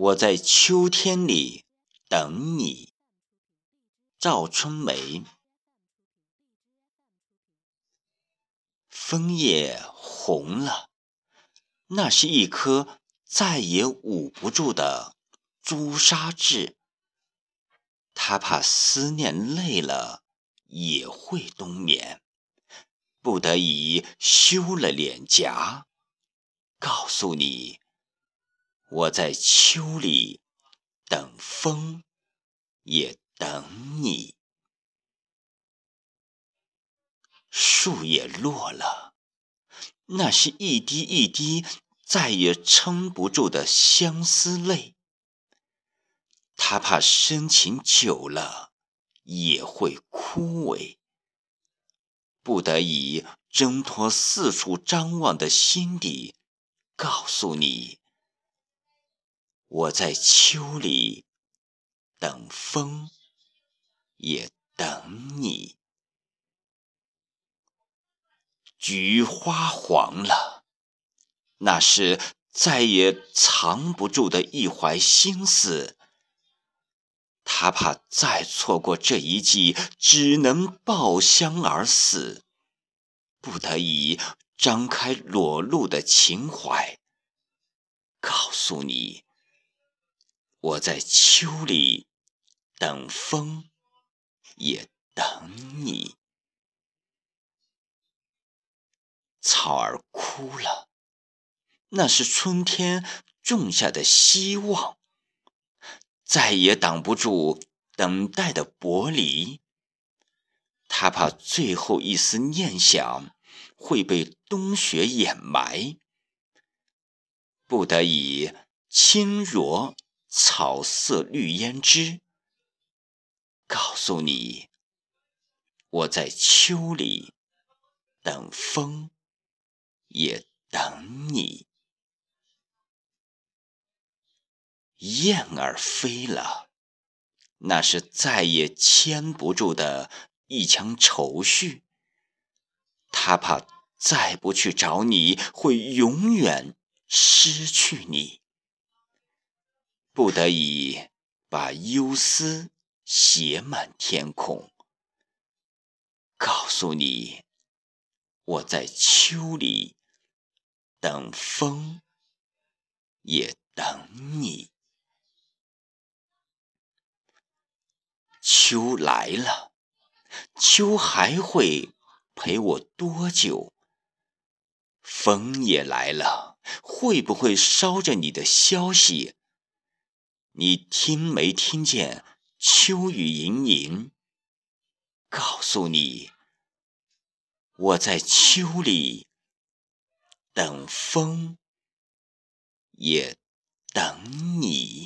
我在秋天里等你，赵春梅。枫叶红了，那是一颗再也捂不住的朱砂痣。他怕思念累了也会冬眠，不得已羞了脸颊，告诉你。我在秋里等风，也等你。树叶落了，那是一滴一滴再也撑不住的相思泪。他怕深情久了也会枯萎，不得已挣脱四处张望的心底，告诉你。我在秋里等风，也等你。菊花黄了，那是再也藏不住的一怀心思。他怕再错过这一季，只能抱香而死，不得已张开裸露的情怀，告诉你。我在秋里等风，也等你。草儿枯了，那是春天种下的希望，再也挡不住等待的薄离。他怕最后一丝念想会被冬雪掩埋，不得已轻若。草色绿胭脂，告诉你，我在秋里等风，也等你。燕儿飞了，那是再也牵不住的一腔愁绪。他怕再不去找你，会永远失去你。不得已，把忧思写满天空，告诉你，我在秋里等风，也等你。秋来了，秋还会陪我多久？风也来了，会不会捎着你的消息？你听没听见秋雨盈盈？告诉你，我在秋里等风，也等你。